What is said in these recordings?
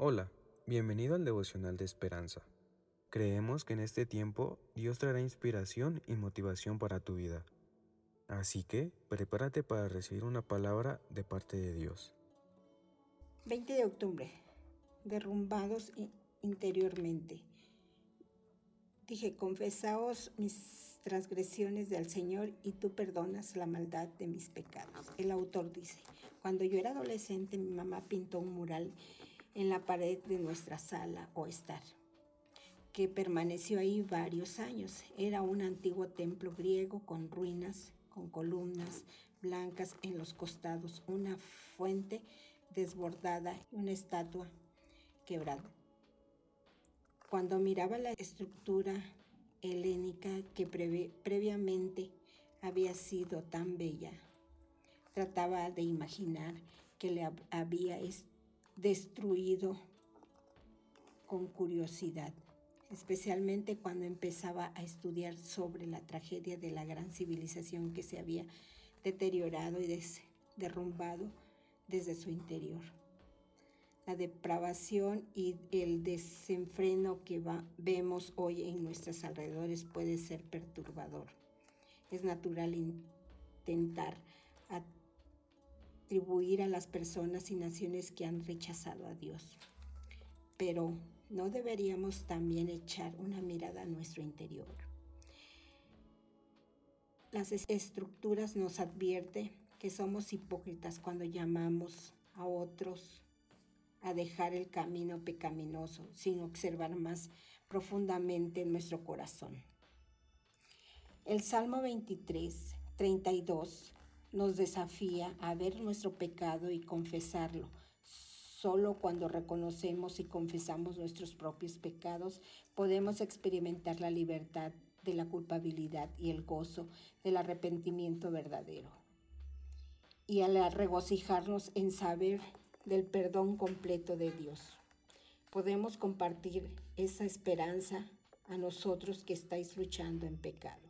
Hola, bienvenido al devocional de esperanza. Creemos que en este tiempo Dios traerá inspiración y motivación para tu vida. Así que prepárate para recibir una palabra de parte de Dios. 20 de octubre. Derrumbados interiormente. Dije, confesaos mis transgresiones del Señor y tú perdonas la maldad de mis pecados. El autor dice, cuando yo era adolescente mi mamá pintó un mural en la pared de nuestra sala o estar, que permaneció ahí varios años. Era un antiguo templo griego con ruinas, con columnas blancas en los costados, una fuente desbordada y una estatua quebrada. Cuando miraba la estructura helénica que previamente había sido tan bella, trataba de imaginar que le había destruido con curiosidad, especialmente cuando empezaba a estudiar sobre la tragedia de la gran civilización que se había deteriorado y derrumbado desde su interior. La depravación y el desenfreno que vemos hoy en nuestros alrededores puede ser perturbador. Es natural intentar a las personas y naciones que han rechazado a Dios. Pero ¿no deberíamos también echar una mirada a nuestro interior? Las estructuras nos advierten que somos hipócritas cuando llamamos a otros a dejar el camino pecaminoso sin observar más profundamente en nuestro corazón. El Salmo 23, 32 nos desafía a ver nuestro pecado y confesarlo. Solo cuando reconocemos y confesamos nuestros propios pecados podemos experimentar la libertad de la culpabilidad y el gozo del arrepentimiento verdadero. Y al regocijarnos en saber del perdón completo de Dios, podemos compartir esa esperanza a nosotros que estáis luchando en pecado.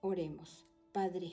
Oremos, Padre,